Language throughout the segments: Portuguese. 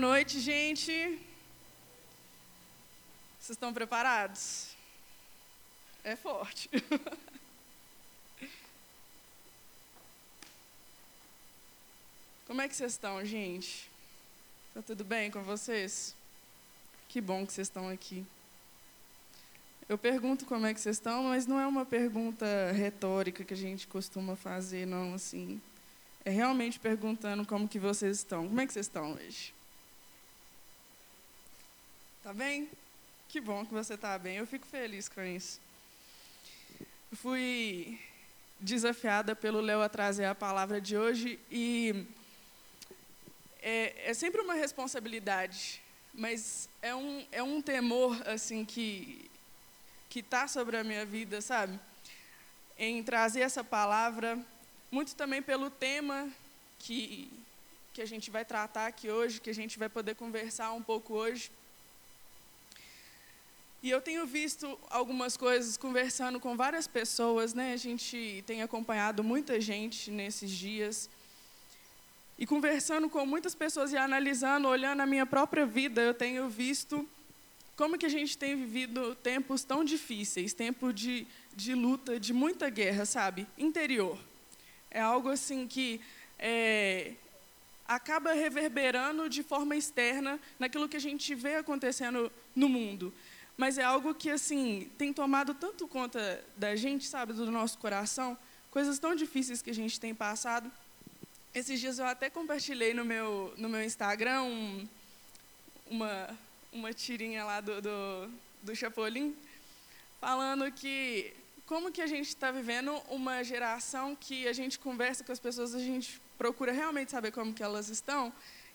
noite, gente. Vocês estão preparados? É forte. Como é que vocês estão, gente? Tá tudo bem com vocês? Que bom que vocês estão aqui. Eu pergunto como é que vocês estão, mas não é uma pergunta retórica que a gente costuma fazer, não, assim. É realmente perguntando como que vocês estão. Como é que vocês estão hoje? Tá bem? Que bom que você está bem. Eu fico feliz com isso. Fui desafiada pelo Léo a trazer a palavra de hoje e é, é sempre uma responsabilidade, mas é um, é um temor assim que que está sobre a minha vida, sabe? Em trazer essa palavra, muito também pelo tema que, que a gente vai tratar aqui hoje, que a gente vai poder conversar um pouco hoje. E eu tenho visto algumas coisas conversando com várias pessoas, né? A gente tem acompanhado muita gente nesses dias. E conversando com muitas pessoas e analisando, olhando a minha própria vida, eu tenho visto como que a gente tem vivido tempos tão difíceis, tempo de, de luta, de muita guerra, sabe? Interior. É algo assim que é, acaba reverberando de forma externa naquilo que a gente vê acontecendo no mundo. Mas é algo que assim tem tomado tanto conta da gente, sabe, do nosso coração, coisas tão difíceis que a gente tem passado. Esses dias eu até compartilhei no meu no meu Instagram um, uma uma tirinha lá do, do, do Chapolin, falando que como que a gente está vivendo uma geração que a gente conversa com as pessoas, a gente procura realmente saber como que elas estão,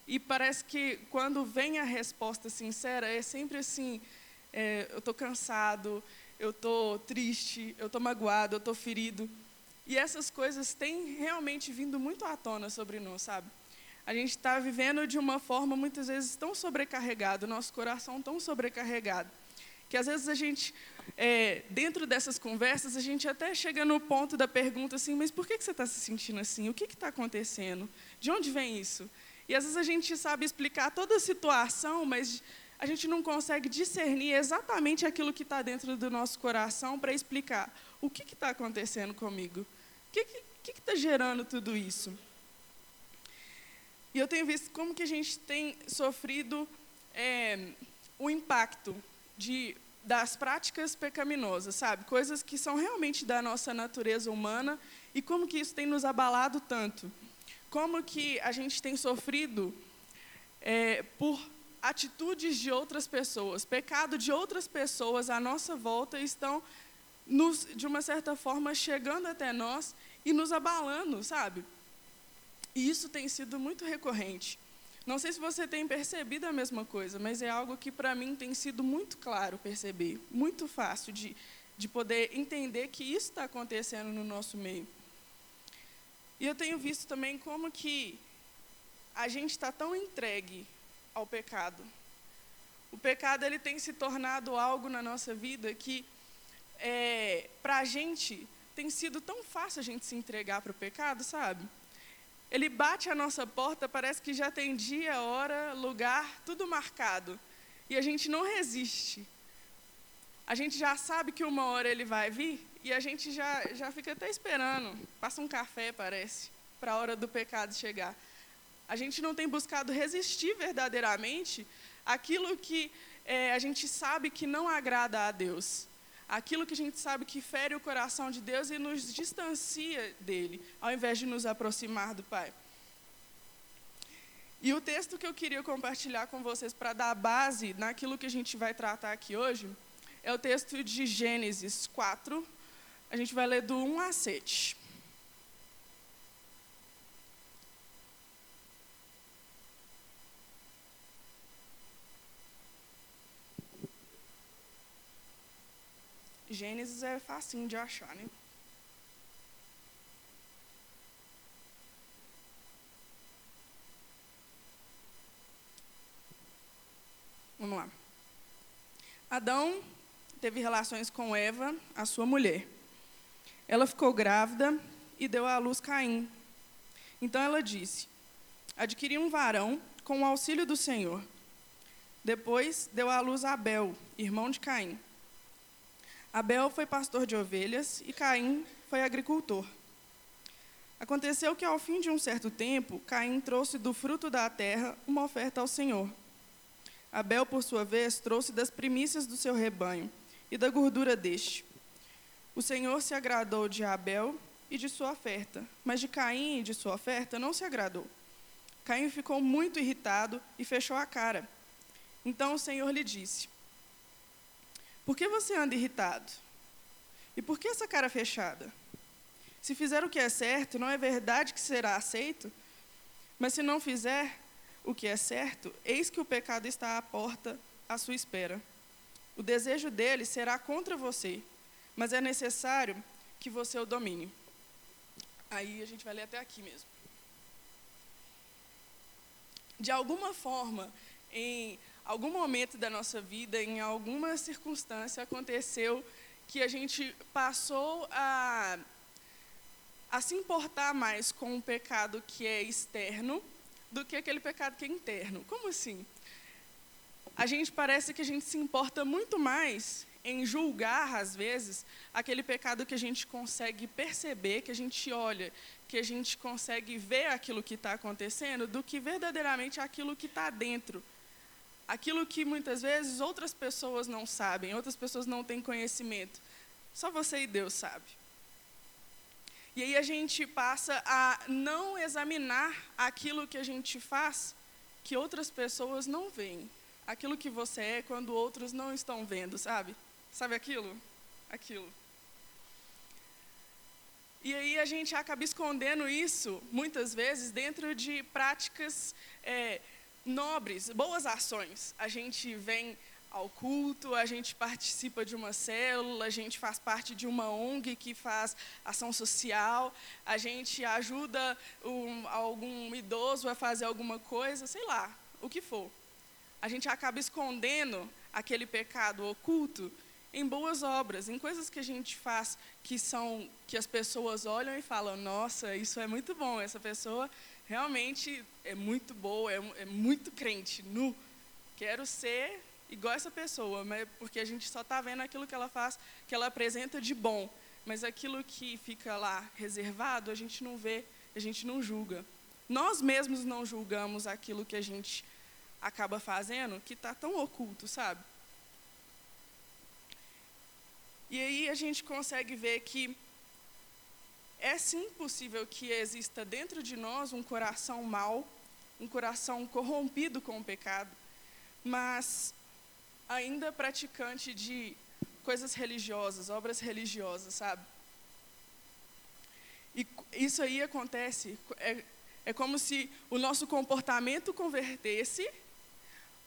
e parece que quando vem a resposta sincera, é sempre assim, é, eu estou cansado, eu estou triste, eu estou magoado, eu estou ferido. E essas coisas têm realmente vindo muito à tona sobre nós, sabe? a gente está vivendo de uma forma muitas vezes tão sobrecarregado, nosso coração tão sobrecarregado, que às vezes a gente, é, dentro dessas conversas, a gente até chega no ponto da pergunta assim, mas por que, que você está se sentindo assim? O que está acontecendo? De onde vem isso? E às vezes a gente sabe explicar toda a situação, mas a gente não consegue discernir exatamente aquilo que está dentro do nosso coração para explicar o que está acontecendo comigo, o que está gerando tudo isso. E eu tenho visto como que a gente tem sofrido é, o impacto de, das práticas pecaminosas, sabe? Coisas que são realmente da nossa natureza humana e como que isso tem nos abalado tanto. Como que a gente tem sofrido é, por atitudes de outras pessoas, pecado de outras pessoas à nossa volta estão, nos, de uma certa forma, chegando até nós e nos abalando, sabe? E isso tem sido muito recorrente. Não sei se você tem percebido a mesma coisa, mas é algo que para mim tem sido muito claro perceber, muito fácil de, de poder entender que isso está acontecendo no nosso meio. E eu tenho visto também como que a gente está tão entregue ao pecado. O pecado ele tem se tornado algo na nossa vida que, é, para a gente, tem sido tão fácil a gente se entregar para o pecado, sabe? Ele bate a nossa porta, parece que já tem dia, hora, lugar, tudo marcado. E a gente não resiste. A gente já sabe que uma hora ele vai vir e a gente já, já fica até esperando. Passa um café, parece, para a hora do pecado chegar. A gente não tem buscado resistir verdadeiramente aquilo que é, a gente sabe que não agrada a Deus aquilo que a gente sabe que fere o coração de Deus e nos distancia dele, ao invés de nos aproximar do Pai. E o texto que eu queria compartilhar com vocês para dar base naquilo que a gente vai tratar aqui hoje é o texto de Gênesis 4. A gente vai ler do 1 a 7. Gênesis é facinho de achar, né? Vamos lá. Adão teve relações com Eva, a sua mulher. Ela ficou grávida e deu à luz Caim. Então ela disse: Adquiri um varão, com o auxílio do Senhor. Depois deu à luz Abel, irmão de Caim. Abel foi pastor de ovelhas e Caim foi agricultor. Aconteceu que, ao fim de um certo tempo, Caim trouxe do fruto da terra uma oferta ao Senhor. Abel, por sua vez, trouxe das primícias do seu rebanho e da gordura deste. O Senhor se agradou de Abel e de sua oferta, mas de Caim e de sua oferta não se agradou. Caim ficou muito irritado e fechou a cara. Então o Senhor lhe disse: Por que você anda irritado? E por que essa cara fechada? Se fizer o que é certo, não é verdade que será aceito? Mas se não fizer o que é certo, eis que o pecado está à porta à sua espera. O desejo dele será contra você, mas é necessário que você o domine. Aí a gente vai ler até aqui mesmo. De alguma forma, em algum momento da nossa vida, em alguma circunstância, aconteceu que a gente passou a a se importar mais com o pecado que é externo do que aquele pecado que é interno. Como assim? A gente parece que a gente se importa muito mais em julgar, às vezes, aquele pecado que a gente consegue perceber, que a gente olha, que a gente consegue ver aquilo que está acontecendo, do que verdadeiramente aquilo que está dentro. Aquilo que muitas vezes outras pessoas não sabem, outras pessoas não têm conhecimento. Só você e Deus sabe. E aí a gente passa a não examinar aquilo que a gente faz que outras pessoas não veem. Aquilo que você é quando outros não estão vendo, sabe? Sabe aquilo? Aquilo. E aí a gente acaba escondendo isso, muitas vezes, dentro de práticas é, nobres, boas ações. A gente vem ao culto, a gente participa de uma célula, a gente faz parte de uma ONG que faz ação social, a gente ajuda um, algum idoso a fazer alguma coisa, sei lá, o que for. A gente acaba escondendo aquele pecado oculto em boas obras, em coisas que a gente faz que são que as pessoas olham e falam: "Nossa, isso é muito bom, essa pessoa realmente é muito boa, é, é muito crente, nu. Quero ser igual essa pessoa, mas porque a gente só está vendo aquilo que ela faz, que ela apresenta de bom, mas aquilo que fica lá reservado, a gente não vê, a gente não julga. Nós mesmos não julgamos aquilo que a gente acaba fazendo, que está tão oculto, sabe? E aí a gente consegue ver que é sim possível que exista dentro de nós um coração mau, um coração corrompido com o pecado, mas ainda praticante de coisas religiosas, obras religiosas, sabe? E isso aí acontece, é, é como se o nosso comportamento convertesse,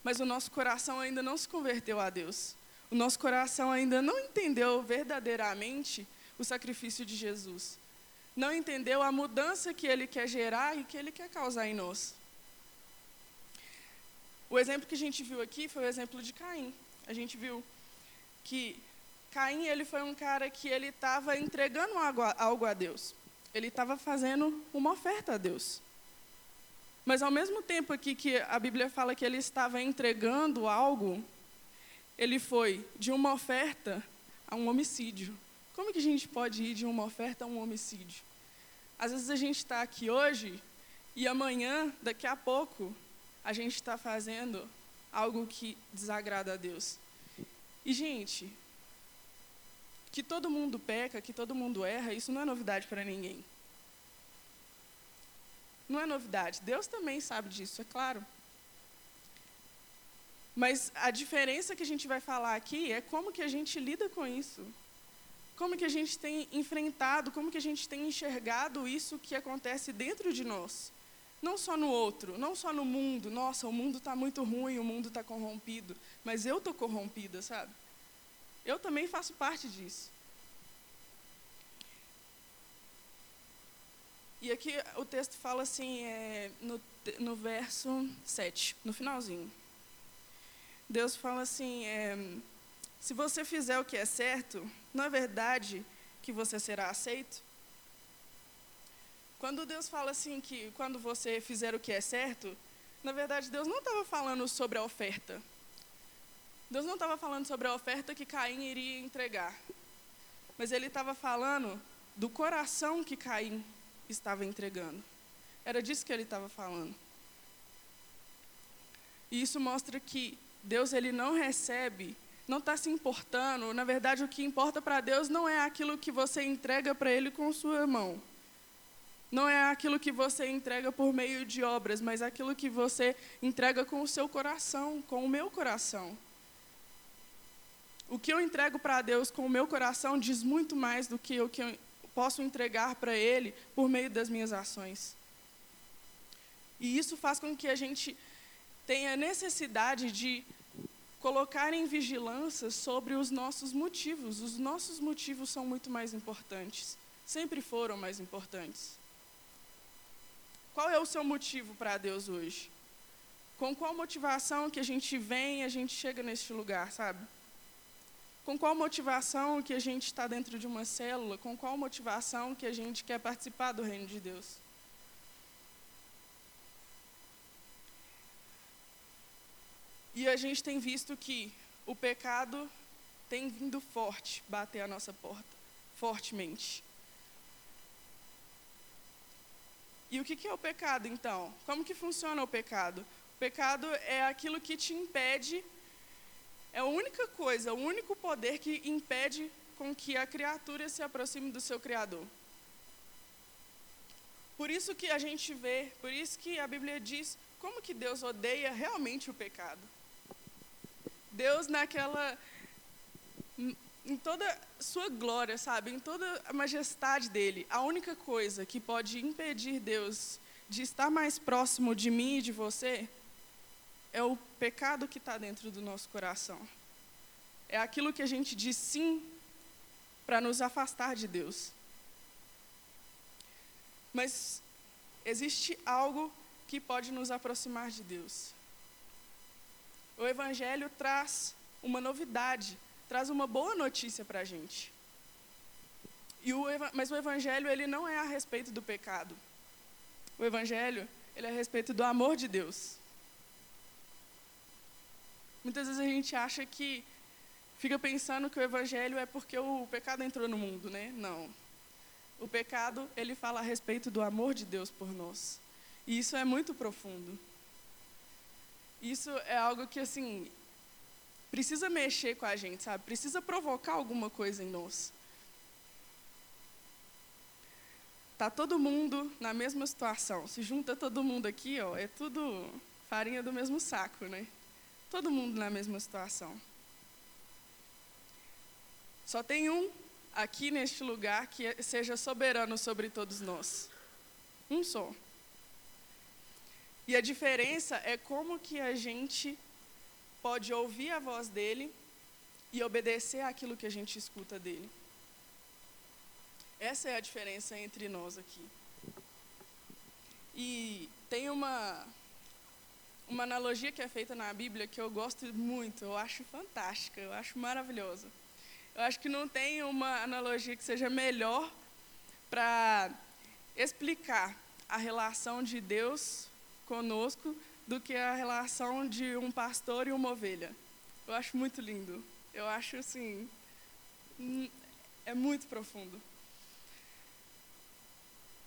mas o nosso coração ainda não se converteu a Deus. O nosso coração ainda não entendeu verdadeiramente o sacrifício de Jesus. Não entendeu a mudança que ele quer gerar e que ele quer causar em nós. O exemplo que a gente viu aqui foi o exemplo de Caim. A gente viu que Caim ele foi um cara que ele estava entregando algo a Deus. Ele estava fazendo uma oferta a Deus. Mas ao mesmo tempo aqui que a Bíblia fala que ele estava entregando algo, ele foi de uma oferta a um homicídio. Como que a gente pode ir de uma oferta a um homicídio? Às vezes a gente está aqui hoje e amanhã, daqui a pouco, a gente está fazendo algo que desagrada a Deus. E, gente, que todo mundo peca, que todo mundo erra, isso não é novidade para ninguém. Não é novidade. Deus também sabe disso, é claro. Mas a diferença que a gente vai falar aqui é como que a gente lida com isso. Como que a gente tem enfrentado, como que a gente tem enxergado isso que acontece dentro de nós. Não só no outro, não só no mundo. Nossa, o mundo está muito ruim, o mundo está corrompido. Mas eu estou corrompida, sabe? Eu também faço parte disso. E aqui o texto fala assim, é, no, no verso 7, no finalzinho. Deus fala assim: é, se você fizer o que é certo, não é verdade que você será aceito? Quando Deus fala assim que quando você fizer o que é certo, na verdade, Deus não estava falando sobre a oferta. Deus não estava falando sobre a oferta que Caim iria entregar. Mas ele estava falando do coração que Caim estava entregando. Era disso que ele estava falando. E isso mostra que Deus ele não recebe, não está se importando. Na verdade, o que importa para Deus não é aquilo que você entrega para Ele com sua mão. Não é aquilo que você entrega por meio de obras, mas aquilo que você entrega com o seu coração, com o meu coração. O que eu entrego para Deus com o meu coração diz muito mais do que o que eu posso entregar para Ele por meio das minhas ações. E isso faz com que a gente tenha necessidade de colocar em vigilância sobre os nossos motivos. Os nossos motivos são muito mais importantes, sempre foram mais importantes. Qual é o seu motivo para Deus hoje? Com qual motivação que a gente vem a gente chega neste lugar, sabe? Com qual motivação que a gente está dentro de uma célula? Com qual motivação que a gente quer participar do reino de Deus? E a gente tem visto que o pecado tem vindo forte bater a nossa porta, fortemente. E o que é o pecado, então? Como que funciona o pecado? O pecado é aquilo que te impede é a única coisa, o único poder que impede com que a criatura se aproxime do seu Criador. Por isso que a gente vê, por isso que a Bíblia diz como que Deus odeia realmente o pecado. Deus naquela em toda sua glória, sabe, em toda a majestade dele, a única coisa que pode impedir Deus de estar mais próximo de mim e de você é o pecado que está dentro do nosso coração. É aquilo que a gente diz sim para nos afastar de Deus. Mas existe algo que pode nos aproximar de Deus. O Evangelho traz uma novidade, traz uma boa notícia para a gente. E o, mas o Evangelho ele não é a respeito do pecado. O Evangelho ele é a respeito do amor de Deus. Muitas vezes a gente acha que fica pensando que o evangelho é porque o pecado entrou no mundo, né? Não. O pecado, ele fala a respeito do amor de Deus por nós. E isso é muito profundo. Isso é algo que assim precisa mexer com a gente, sabe? Precisa provocar alguma coisa em nós. Tá todo mundo na mesma situação. Se junta todo mundo aqui, ó, é tudo farinha do mesmo saco, né? Todo mundo na mesma situação. Só tem um aqui neste lugar que seja soberano sobre todos nós. Um só. E a diferença é como que a gente pode ouvir a voz dele e obedecer àquilo que a gente escuta dele. Essa é a diferença entre nós aqui. E tem uma uma analogia que é feita na Bíblia que eu gosto muito, eu acho fantástica, eu acho maravilhosa. Eu acho que não tem uma analogia que seja melhor para explicar a relação de Deus conosco do que a relação de um pastor e uma ovelha. Eu acho muito lindo. Eu acho assim, hum, é muito profundo.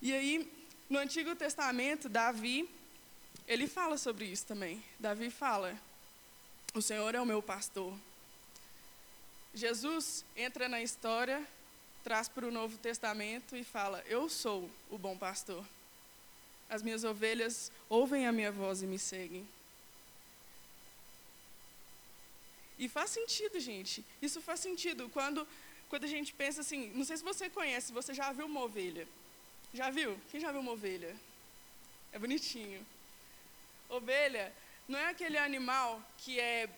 E aí, no Antigo Testamento, Davi ele fala sobre isso também. Davi fala: O Senhor é o meu pastor. Jesus entra na história, traz para o Novo Testamento e fala: Eu sou o bom pastor. As minhas ovelhas ouvem a minha voz e me seguem. E faz sentido, gente. Isso faz sentido quando, quando a gente pensa assim. Não sei se você conhece, você já viu uma ovelha? Já viu? Quem já viu uma ovelha? É bonitinho. Ovelha não é aquele animal que é,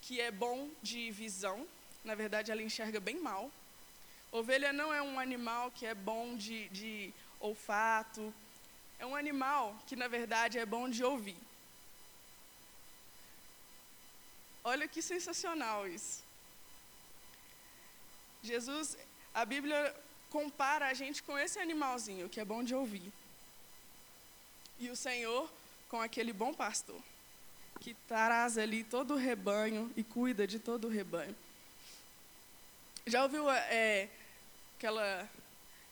que é bom de visão, na verdade ela enxerga bem mal. Ovelha não é um animal que é bom de, de olfato, é um animal que na verdade é bom de ouvir. Olha que sensacional isso. Jesus, a Bíblia compara a gente com esse animalzinho que é bom de ouvir. E o Senhor com aquele bom pastor, que traz ali todo o rebanho e cuida de todo o rebanho. Já ouviu é, aquela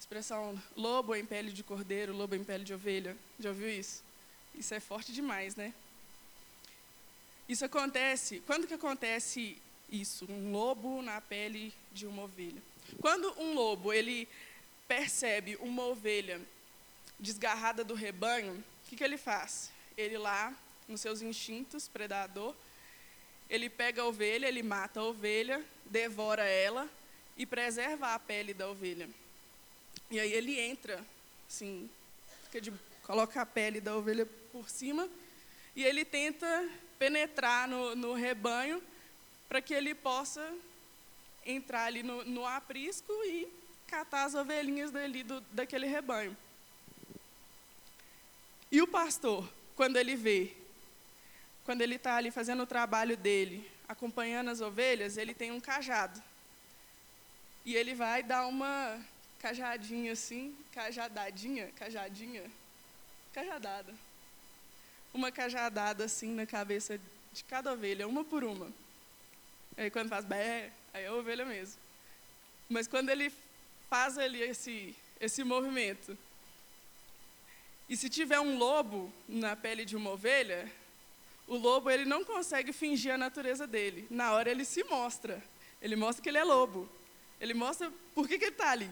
expressão lobo em pele de cordeiro, lobo em pele de ovelha? Já ouviu isso? Isso é forte demais, né? Isso acontece, quando que acontece isso? Um lobo na pele de uma ovelha. Quando um lobo, ele percebe uma ovelha desgarrada do rebanho, o que, que ele faz? Ele lá, nos seus instintos, predador, ele pega a ovelha, ele mata a ovelha, devora ela e preserva a pele da ovelha. E aí ele entra, assim, de, coloca a pele da ovelha por cima e ele tenta penetrar no, no rebanho para que ele possa entrar ali no, no aprisco e catar as ovelhinhas dali do, daquele rebanho. E o pastor, quando ele vê, quando ele está ali fazendo o trabalho dele, acompanhando as ovelhas, ele tem um cajado. E ele vai dar uma cajadinha assim, cajadadinha, cajadinha, cajadada. Uma cajadada assim na cabeça de cada ovelha, uma por uma. Aí quando faz bé, aí é a ovelha mesmo. Mas quando ele faz ali esse, esse movimento, e se tiver um lobo na pele de uma ovelha, o lobo ele não consegue fingir a natureza dele. Na hora ele se mostra. Ele mostra que ele é lobo. Ele mostra por que, que ele está ali.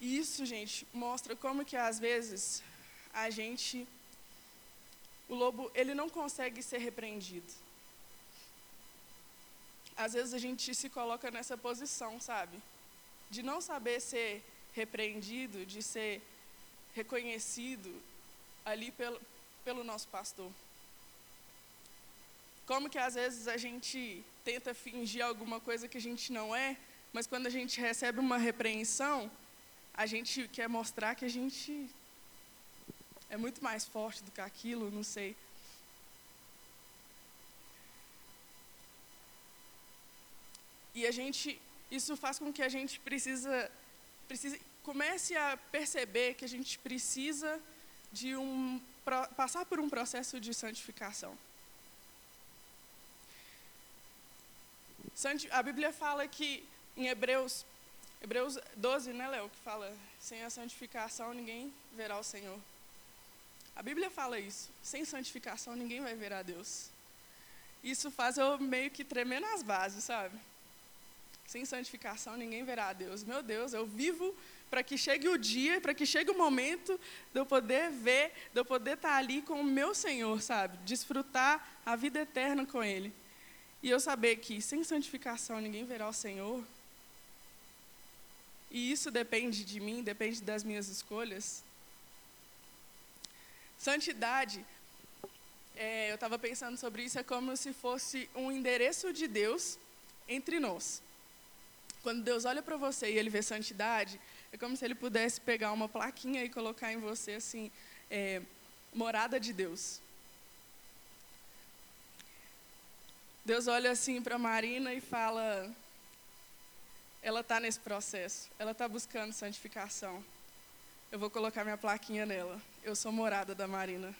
E isso, gente, mostra como que às vezes a gente, o lobo, ele não consegue ser repreendido. Às vezes a gente se coloca nessa posição, sabe? de não saber ser repreendido, de ser reconhecido ali pelo, pelo nosso pastor. Como que às vezes a gente tenta fingir alguma coisa que a gente não é, mas quando a gente recebe uma repreensão, a gente quer mostrar que a gente é muito mais forte do que aquilo, não sei. E a gente isso faz com que a gente precisa, precisa comece a perceber que a gente precisa de um passar por um processo de santificação. A Bíblia fala que em Hebreus Hebreus 12, né, Léo, que fala: sem a santificação ninguém verá o Senhor. A Bíblia fala isso. Sem santificação ninguém vai ver a Deus. Isso faz eu meio que tremer nas bases, sabe? Sem santificação ninguém verá a Deus. Meu Deus, eu vivo para que chegue o dia, para que chegue o momento de eu poder ver, de eu poder estar ali com o meu Senhor, sabe? Desfrutar a vida eterna com Ele. E eu saber que sem santificação ninguém verá o Senhor. E isso depende de mim, depende das minhas escolhas. Santidade, é, eu estava pensando sobre isso, é como se fosse um endereço de Deus entre nós. Quando Deus olha para você e ele vê santidade, é como se ele pudesse pegar uma plaquinha e colocar em você assim, é, morada de Deus. Deus olha assim para Marina e fala: ela está nesse processo, ela está buscando santificação. Eu vou colocar minha plaquinha nela. Eu sou morada da Marina.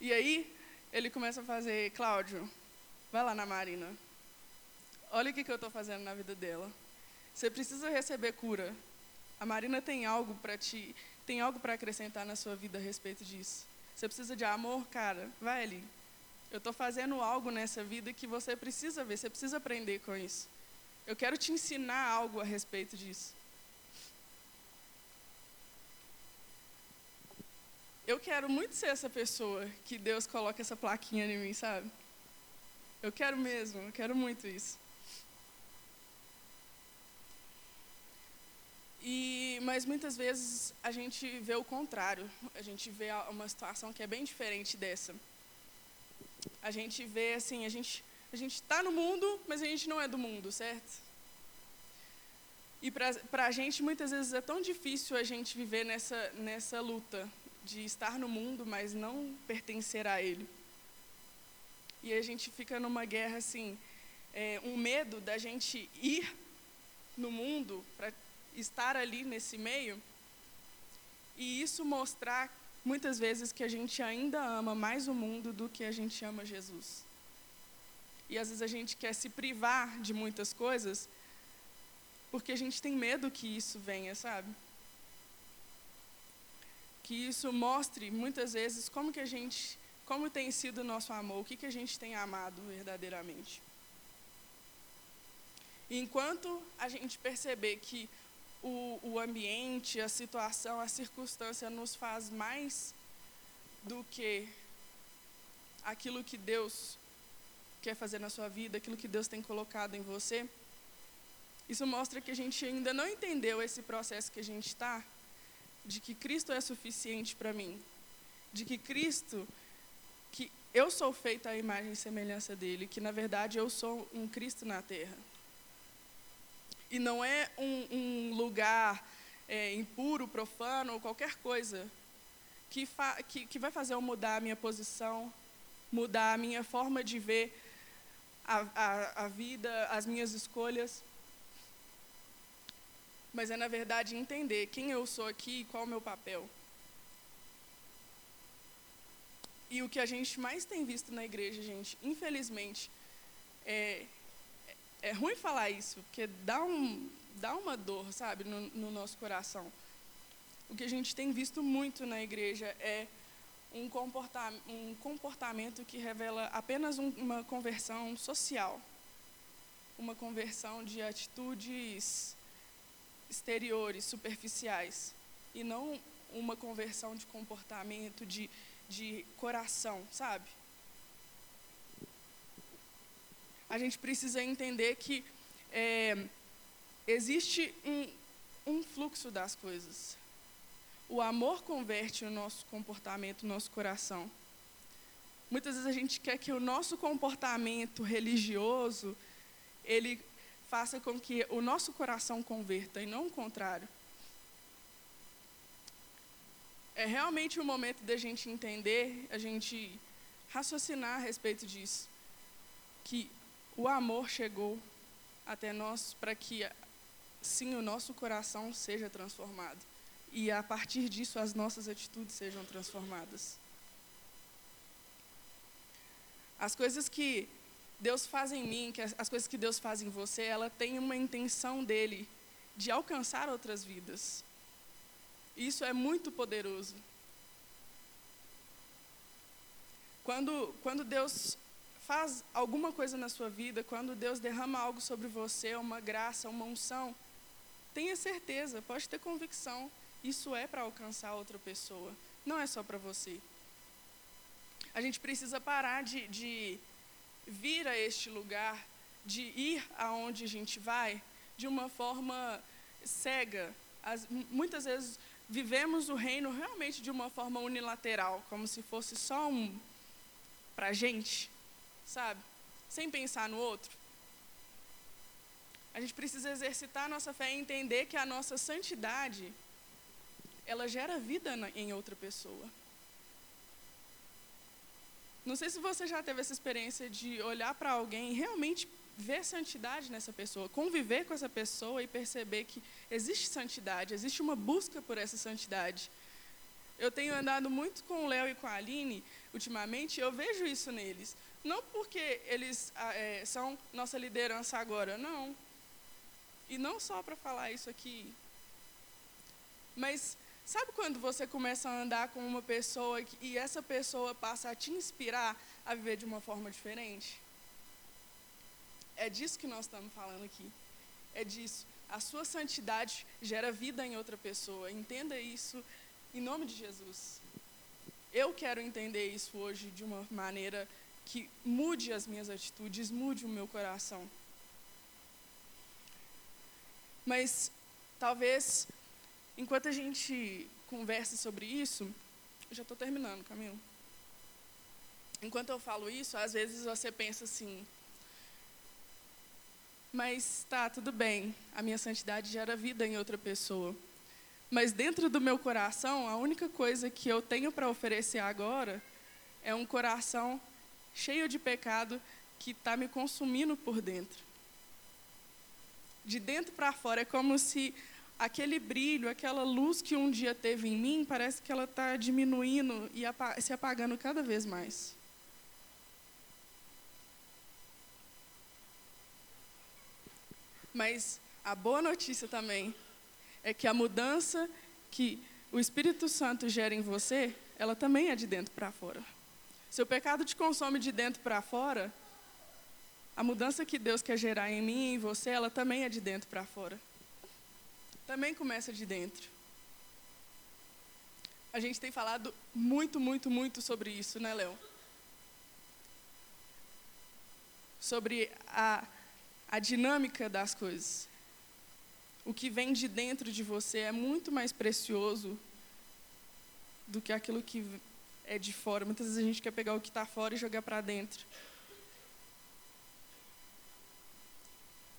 E aí ele começa a fazer, Cláudio, vai lá na Marina olha o que, que eu estou fazendo na vida dela. Você precisa receber cura. A Marina tem algo para te, tem algo para acrescentar na sua vida a respeito disso. Você precisa de amor, cara, vai ali. Eu estou fazendo algo nessa vida que você precisa ver, você precisa aprender com isso. Eu quero te ensinar algo a respeito disso. Eu quero muito ser essa pessoa que Deus coloca essa plaquinha em mim, sabe? Eu quero mesmo, eu quero muito isso. E, mas muitas vezes a gente vê o contrário, a gente vê uma situação que é bem diferente dessa. A gente vê assim, a gente a gente está no mundo, mas a gente não é do mundo, certo? E para a gente muitas vezes é tão difícil a gente viver nessa nessa luta de estar no mundo, mas não pertencer a ele. E a gente fica numa guerra assim, é, um medo da gente ir no mundo para estar ali nesse meio e isso mostrar muitas vezes que a gente ainda ama mais o mundo do que a gente ama Jesus. E às vezes a gente quer se privar de muitas coisas porque a gente tem medo que isso venha, sabe? Que isso mostre muitas vezes como que a gente, como tem sido o nosso amor, o que que a gente tem amado verdadeiramente. E enquanto a gente perceber que o, o ambiente, a situação, a circunstância nos faz mais do que aquilo que Deus quer fazer na sua vida, aquilo que Deus tem colocado em você, isso mostra que a gente ainda não entendeu esse processo que a gente está, de que Cristo é suficiente para mim, de que Cristo, que eu sou feita à imagem e semelhança dele, que na verdade eu sou um Cristo na terra. E não é um, um lugar é, impuro, profano ou qualquer coisa que, que, que vai fazer eu mudar a minha posição, mudar a minha forma de ver a, a, a vida, as minhas escolhas. Mas é, na verdade, entender quem eu sou aqui e qual é o meu papel. E o que a gente mais tem visto na igreja, gente, infelizmente, é é ruim falar isso, porque dá, um, dá uma dor, sabe, no, no nosso coração. O que a gente tem visto muito na igreja é um, comporta um comportamento que revela apenas um, uma conversão social, uma conversão de atitudes exteriores, superficiais, e não uma conversão de comportamento, de, de coração, sabe? a gente precisa entender que é, existe um, um fluxo das coisas. O amor converte o nosso comportamento, o nosso coração. Muitas vezes a gente quer que o nosso comportamento religioso ele faça com que o nosso coração converta e não o contrário. É realmente o momento da gente entender, a gente raciocinar a respeito disso, que o amor chegou até nós para que, sim, o nosso coração seja transformado. E a partir disso, as nossas atitudes sejam transformadas. As coisas que Deus faz em mim, que as, coisas que Deus faz em você, ela tem uma intenção dele de alcançar outras vidas. Isso é muito poderoso. Quando, quando Deus faz alguma coisa na sua vida, quando Deus derrama algo sobre você, uma graça, uma unção, tenha certeza, pode ter convicção, isso é para alcançar outra pessoa, não é só para você. A gente precisa parar de, de vir a este lugar, de ir aonde a gente vai, de uma forma cega. As, muitas vezes vivemos o reino realmente de uma forma unilateral, como se fosse só um para a gente sabe? Sem pensar no outro. A gente precisa exercitar a nossa fé e entender que a nossa santidade, ela gera vida em outra pessoa. Não sei se você já teve essa experiência de olhar para alguém e realmente ver santidade nessa pessoa, conviver com essa pessoa e perceber que existe santidade, existe uma busca por essa santidade. Eu tenho andado muito com o Léo e com a Aline ultimamente, e eu vejo isso neles. Não porque eles ah, é, são nossa liderança agora, não. E não só para falar isso aqui. Mas sabe quando você começa a andar com uma pessoa e essa pessoa passa a te inspirar a viver de uma forma diferente? É disso que nós estamos falando aqui. É disso. A sua santidade gera vida em outra pessoa. Entenda isso em nome de Jesus. Eu quero entender isso hoje de uma maneira que mude as minhas atitudes, mude o meu coração. Mas talvez, enquanto a gente conversa sobre isso, eu já estou terminando, Camilo. Enquanto eu falo isso, às vezes você pensa assim, mas tá, tudo bem, a minha santidade gera vida em outra pessoa. Mas dentro do meu coração, a única coisa que eu tenho para oferecer agora é um coração cheio de pecado que está me consumindo por dentro. De dentro para fora, é como se aquele brilho, aquela luz que um dia teve em mim, parece que ela está diminuindo e se apagando cada vez mais. Mas a boa notícia também é que a mudança que o Espírito Santo gera em você, ela também é de dentro para fora. Se o pecado te consome de dentro para fora, a mudança que Deus quer gerar em mim e em você, ela também é de dentro para fora. Também começa de dentro. A gente tem falado muito, muito, muito sobre isso, né, Léo? Sobre a a dinâmica das coisas. O que vem de dentro de você é muito mais precioso do que aquilo que é de fora. Muitas vezes a gente quer pegar o que está fora e jogar para dentro.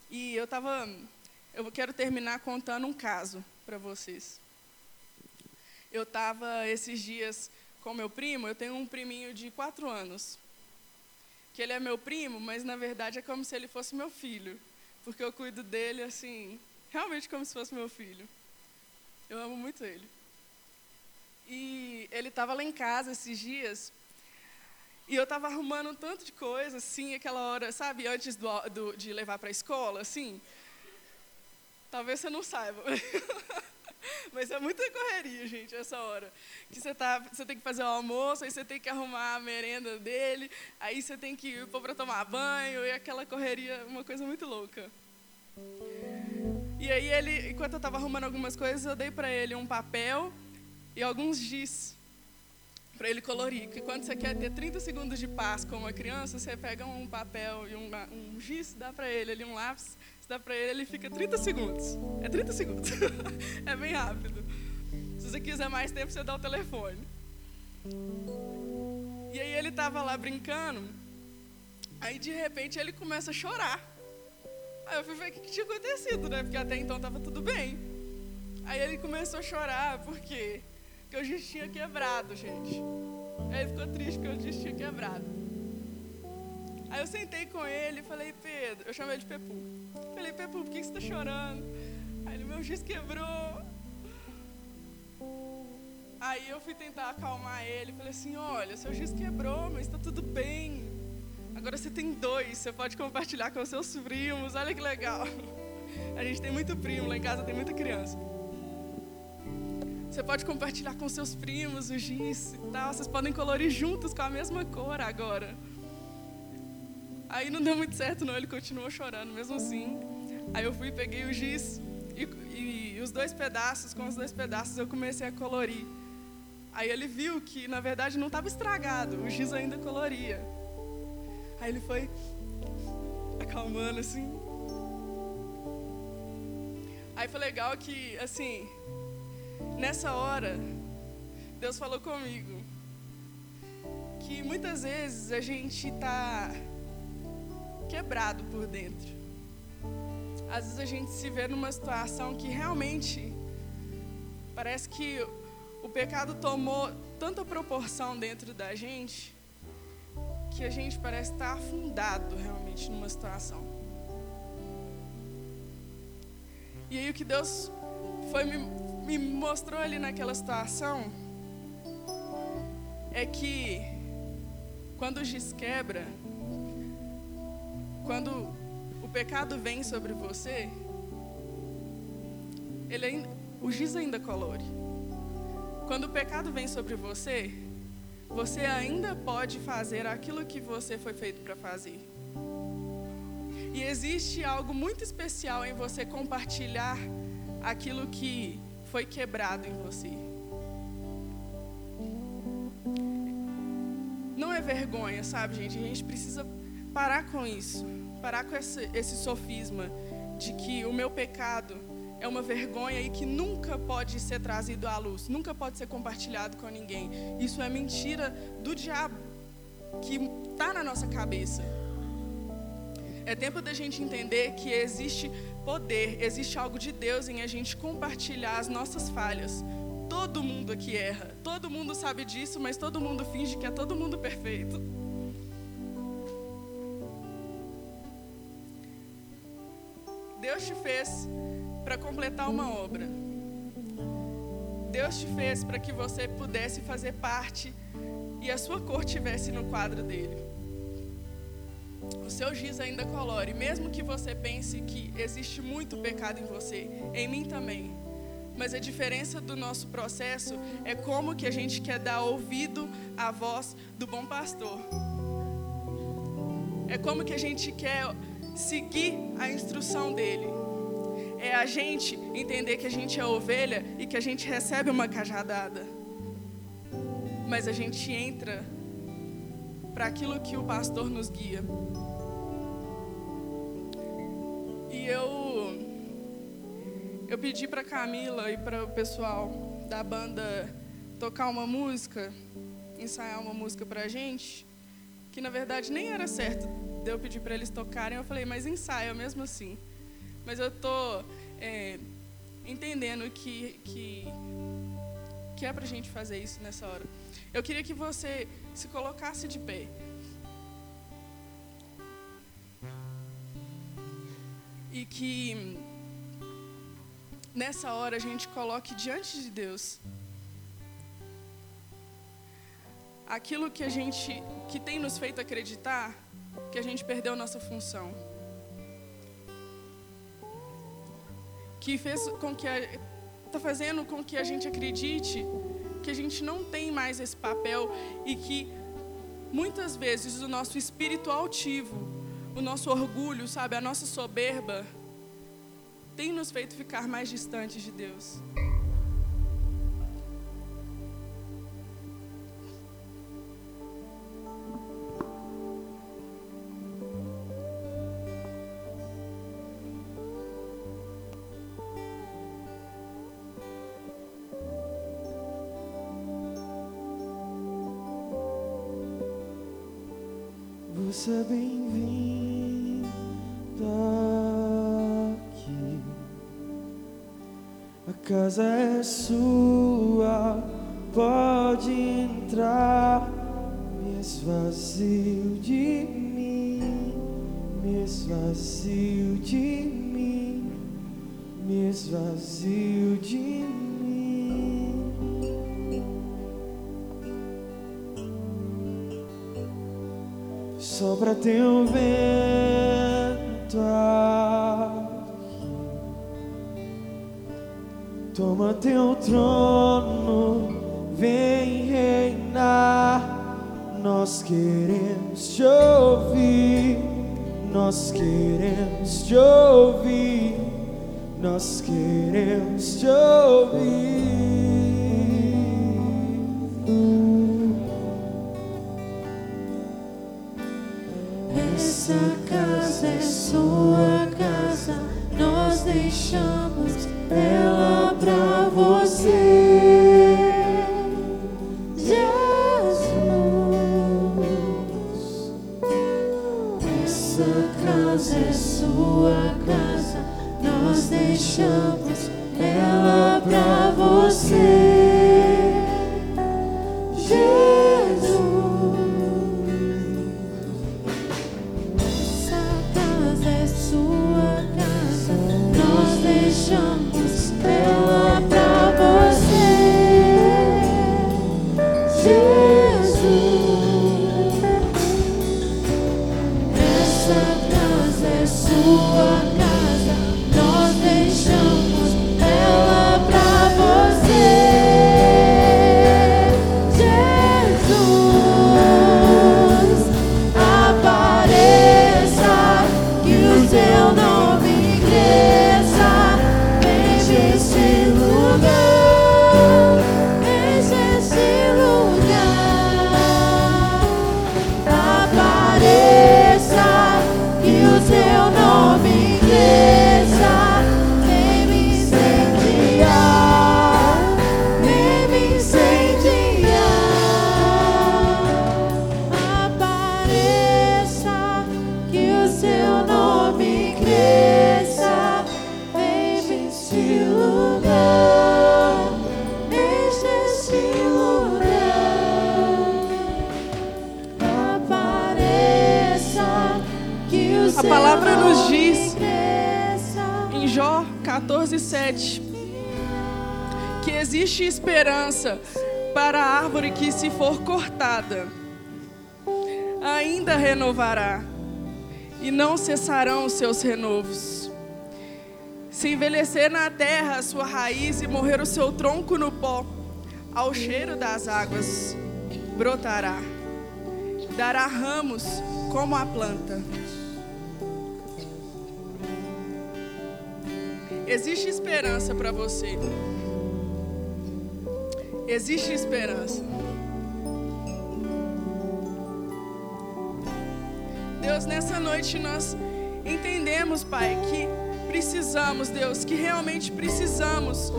E eu estava. Eu quero terminar contando um caso para vocês. Eu estava esses dias com meu primo, eu tenho um priminho de quatro anos que ele é meu primo, mas na verdade é como se ele fosse meu filho, porque eu cuido dele assim, realmente como se fosse meu filho. Eu amo muito ele. E ele estava lá em casa esses dias, e eu estava arrumando um tanto de coisa, assim, aquela hora, sabe, antes do, do de levar para a escola, assim. Talvez você não saiba. Mas é muita correria, gente, essa hora. Que você, tá, você tem que fazer o almoço, aí você tem que arrumar a merenda dele, aí você tem que pôr para tomar banho, e aquela correria, uma coisa muito louca. E aí ele, enquanto eu estava arrumando algumas coisas, eu dei para ele um papel e alguns giz para ele colorir. Porque quando você quer ter 30 segundos de paz com uma criança, você pega um papel e um, um giz, dá para ele ali um lápis, você dá para ele, ele fica 30 segundos. É 30 segundos. é bem rápido. Se você quiser mais tempo, você dá o telefone. E aí ele estava lá brincando, aí de repente ele começa a chorar. Aí eu fui ver o que tinha acontecido, né? Porque até então estava tudo bem. Aí ele começou a chorar? Porque o giz tinha quebrado, gente. Aí ele ficou triste porque o giz tinha quebrado. Aí eu sentei com ele e falei, Pedro, eu chamei ele de Pepu. Falei, Pepu, por que você está chorando? Aí ele, meu giz quebrou. Aí eu fui tentar acalmar ele, falei assim, olha, seu giz quebrou, mas está tudo bem. Agora você tem dois, você pode compartilhar com seus primos, olha que legal. A gente tem muito primo, lá em casa tem muita criança. Você pode compartilhar com seus primos o giz e tal, vocês podem colorir juntos com a mesma cor agora. Aí não deu muito certo, não. Ele continuou chorando, mesmo assim. Aí eu fui, peguei o giz e, e, e os dois pedaços, com os dois pedaços, eu comecei a colorir. Aí ele viu que, na verdade, não estava estragado, o giz ainda coloria. Aí ele foi acalmando assim. Aí foi legal que, assim, nessa hora, Deus falou comigo que muitas vezes a gente está quebrado por dentro. Às vezes a gente se vê numa situação que realmente parece que o pecado tomou tanta proporção dentro da gente que a gente parece estar afundado realmente numa situação. E aí o que Deus foi me, me mostrou ali naquela situação é que quando o giz quebra, quando o pecado vem sobre você, ele, o giz ainda colore. Quando o pecado vem sobre você, você ainda pode fazer aquilo que você foi feito para fazer. E existe algo muito especial em você compartilhar aquilo que foi quebrado em você. Não é vergonha, sabe, gente? A gente precisa parar com isso, parar com esse, esse sofisma de que o meu pecado é uma vergonha e que nunca pode ser trazido à luz, nunca pode ser compartilhado com ninguém. Isso é mentira do diabo que está na nossa cabeça. É tempo da gente entender que existe poder, existe algo de Deus em a gente compartilhar as nossas falhas. Todo mundo aqui erra, todo mundo sabe disso, mas todo mundo finge que é todo mundo perfeito. Fez para completar uma obra. Deus te fez para que você pudesse fazer parte e a sua cor tivesse no quadro dele. O seu giz ainda colore, mesmo que você pense que existe muito pecado em você, em mim também. Mas a diferença do nosso processo é como que a gente quer dar ouvido à voz do bom pastor. É como que a gente quer seguir a instrução dele. É a gente entender que a gente é ovelha e que a gente recebe uma cajadada. Mas a gente entra para aquilo que o pastor nos guia. E eu eu pedi para Camila e para o pessoal da banda tocar uma música, ensaiar uma música para a gente, que na verdade nem era certo eu pedir para eles tocarem. Eu falei, mas ensaia mesmo assim. Mas eu tô é, entendendo que, que, que é para a gente fazer isso nessa hora. Eu queria que você se colocasse de pé. E que nessa hora a gente coloque diante de Deus aquilo que a gente que tem nos feito acreditar que a gente perdeu nossa função. Que fez com que está fazendo com que a gente acredite que a gente não tem mais esse papel e que muitas vezes o nosso espírito altivo, o nosso orgulho, sabe, a nossa soberba tem nos feito ficar mais distantes de Deus. É bem-vinda aqui. A casa é sua, pode entrar. Me esvazio de mim, me esvazio Sopra teu vento. Toma teu trono, vem reinar. Nós queremos te ouvir, nós queremos te ouvir, nós queremos te ouvir. Sua casa, nós deixamos ela for cortada, ainda renovará, e não cessarão os seus renovos. Se envelhecer na terra a sua raiz e morrer o seu tronco no pó, ao cheiro das águas brotará, dará ramos como a planta. Existe esperança para você. Existe esperança. Deus, nessa noite nós entendemos, Pai, que precisamos, Deus, que realmente precisamos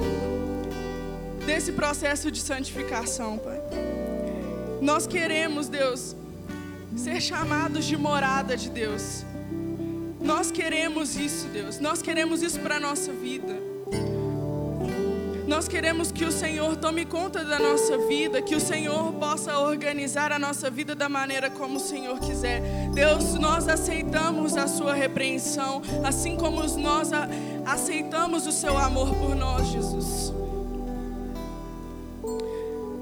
desse processo de santificação, Pai. Nós queremos, Deus, ser chamados de morada de Deus. Nós queremos isso, Deus. Nós queremos isso para a nossa vida. Nós queremos que o Senhor tome conta da nossa vida, que o Senhor possa organizar a nossa vida da maneira como o Senhor quiser. Deus, nós aceitamos a Sua repreensão, assim como nós aceitamos o Seu amor por nós, Jesus.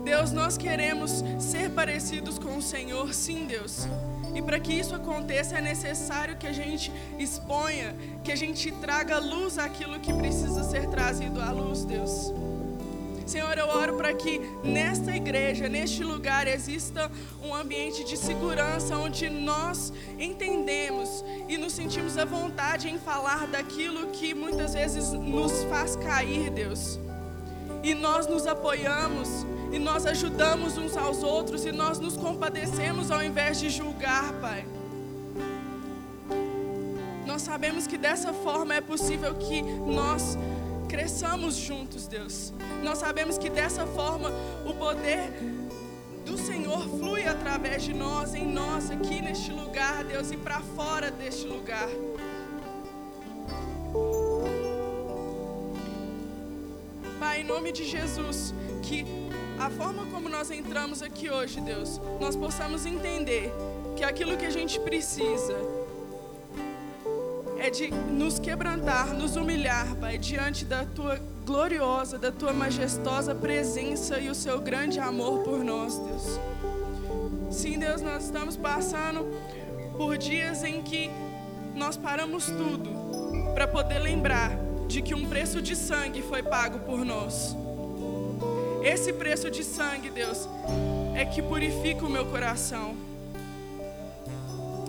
Deus, nós queremos ser parecidos com o Senhor, sim, Deus. E para que isso aconteça, é necessário que a gente exponha, que a gente traga luz àquilo que precisa ser trazido à luz, Deus. Senhor, eu oro para que nesta igreja, neste lugar, exista um ambiente de segurança onde nós entendemos e nos sentimos à vontade em falar daquilo que muitas vezes nos faz cair, Deus. E nós nos apoiamos e nós ajudamos uns aos outros e nós nos compadecemos ao invés de julgar, Pai. Nós sabemos que dessa forma é possível que nós cresçamos juntos, Deus. Nós sabemos que dessa forma o poder do Senhor flui através de nós, em nós, aqui neste lugar, Deus, e para fora deste lugar. Pai, em nome de Jesus, que a forma como nós entramos aqui hoje, Deus, nós possamos entender que aquilo que a gente precisa é de nos quebrantar, nos humilhar, Pai, diante da tua gloriosa, da tua majestosa presença e o seu grande amor por nós, Deus. Sim, Deus, nós estamos passando por dias em que nós paramos tudo para poder lembrar de que um preço de sangue foi pago por nós. Esse preço de sangue, Deus, é que purifica o meu coração.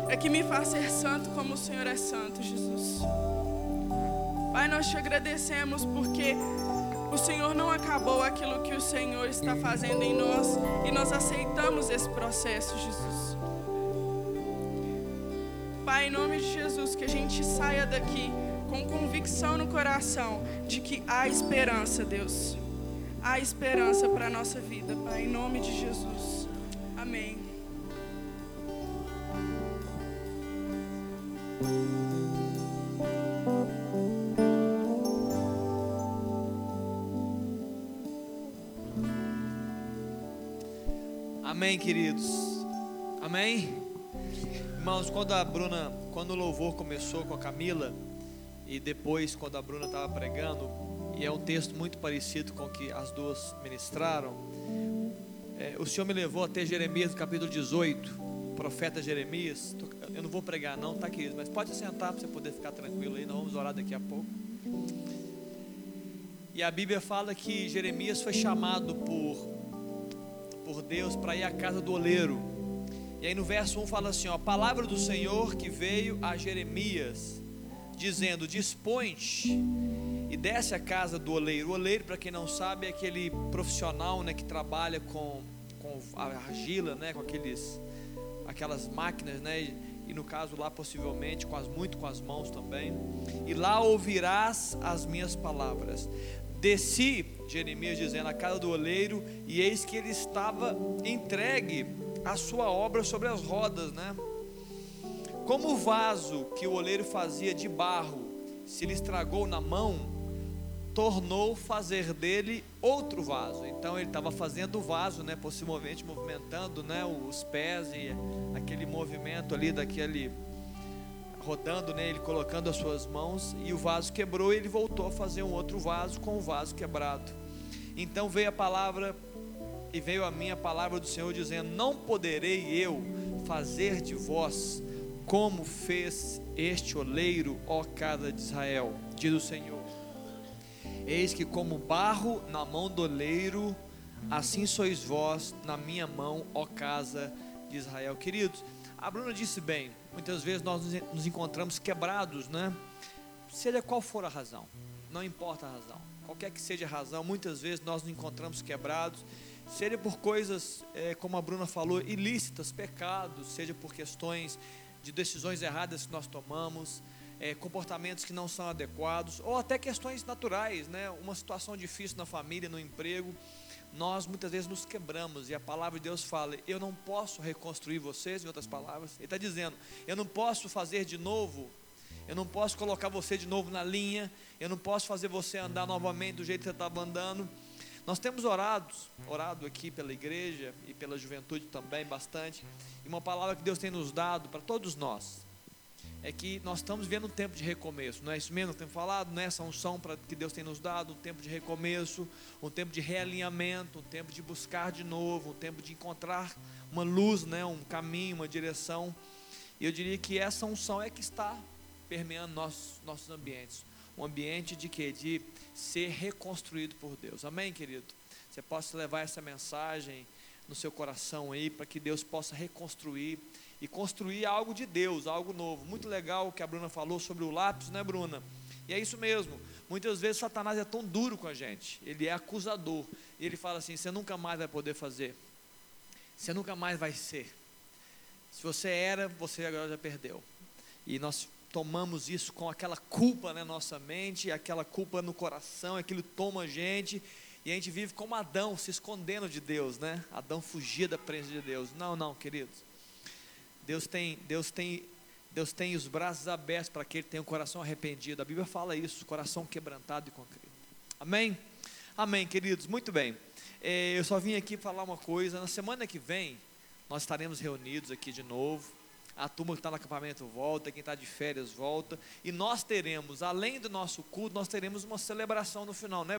É que me faz ser santo como o Senhor é santo, Jesus. Pai, nós te agradecemos porque o Senhor não acabou aquilo que o Senhor está fazendo em nós e nós aceitamos esse processo, Jesus. Pai, em nome de Jesus, que a gente saia daqui com convicção no coração de que há esperança, Deus há esperança para a nossa vida, Pai, em nome de Jesus. Amém. Amém, queridos. Amém. Irmãos, quando a Bruna, quando o louvor começou com a Camila e depois quando a Bruna estava pregando, e é um texto muito parecido com o que as duas ministraram. É, o Senhor me levou até Jeremias, no capítulo 18, profeta Jeremias. Eu não vou pregar, não, tá, querido? Mas pode sentar para você poder ficar tranquilo aí. Nós vamos orar daqui a pouco. E a Bíblia fala que Jeremias foi chamado por, por Deus para ir à casa do oleiro. E aí no verso 1 fala assim: ó, a palavra do Senhor que veio a Jeremias, dizendo: Dispõe-te e desce à casa do oleiro. O oleiro, para quem não sabe, é aquele profissional né, que trabalha com, com a argila, né, com aqueles, aquelas máquinas, né, e no caso lá possivelmente com as, muito com as mãos também. E lá ouvirás as minhas palavras. Desci, Jeremias dizendo, a casa do oleiro, e eis que ele estava entregue a sua obra sobre as rodas, né? Como o vaso que o oleiro fazia de barro, se ele estragou na mão, tornou fazer dele outro vaso. Então ele estava fazendo o vaso, né, possivelmente movimentando, né, os pés e aquele movimento ali daquele rodando nele, colocando as suas mãos, e o vaso quebrou e ele voltou a fazer um outro vaso com o vaso quebrado. Então veio a palavra e veio a mim a palavra do Senhor dizendo: Não poderei eu fazer de vós como fez este oleiro, ó casa de Israel, diz o Senhor. Eis que como barro na mão do oleiro, assim sois vós na minha mão, ó casa de Israel. Queridos, a Bruna disse bem, muitas vezes nós nos encontramos quebrados, né? Seja qual for a razão, não importa a razão, qualquer que seja a razão, muitas vezes nós nos encontramos quebrados, seja por coisas, é, como a Bruna falou, ilícitas, pecados, seja por questões de decisões erradas que nós tomamos, é, comportamentos que não são adequados, ou até questões naturais, né? Uma situação difícil na família, no emprego, nós muitas vezes nos quebramos e a palavra de Deus fala: Eu não posso reconstruir vocês, em outras palavras, Ele está dizendo: Eu não posso fazer de novo, eu não posso colocar você de novo na linha, eu não posso fazer você andar novamente do jeito que você estava andando. Nós temos orado, orado aqui pela igreja e pela juventude também bastante, e uma palavra que Deus tem nos dado para todos nós é que nós estamos vendo um tempo de recomeço, não é isso mesmo que temos falado, né? Essa unção para que Deus tem nos dado, um tempo de recomeço, um tempo de realinhamento, um tempo de buscar de novo, um tempo de encontrar uma luz, né? Um caminho, uma direção. E eu diria que essa unção é que está permeando nossos nossos ambientes, um ambiente de quê? De ser reconstruído por Deus. Amém, querido. Você possa levar essa mensagem no seu coração aí para que Deus possa reconstruir e construir algo de Deus, algo novo. Muito legal o que a Bruna falou sobre o lápis, né, Bruna? E é isso mesmo. Muitas vezes Satanás é tão duro com a gente, ele é acusador. E ele fala assim: você nunca mais vai poder fazer, você nunca mais vai ser. Se você era, você agora já perdeu. E nós tomamos isso com aquela culpa na nossa mente, aquela culpa no coração, aquilo toma a gente. E a gente vive como Adão, se escondendo de Deus, né? Adão fugia da presença de Deus. Não, não, queridos. Deus tem, Deus tem, Deus tem os braços abertos para que ele tenha o coração arrependido. A Bíblia fala isso, coração quebrantado e concrido. Amém? Amém, queridos. Muito bem. É, eu só vim aqui falar uma coisa. Na semana que vem, nós estaremos reunidos aqui de novo. A turma que está no acampamento volta, quem está de férias volta. E nós teremos, além do nosso culto, nós teremos uma celebração no final, né?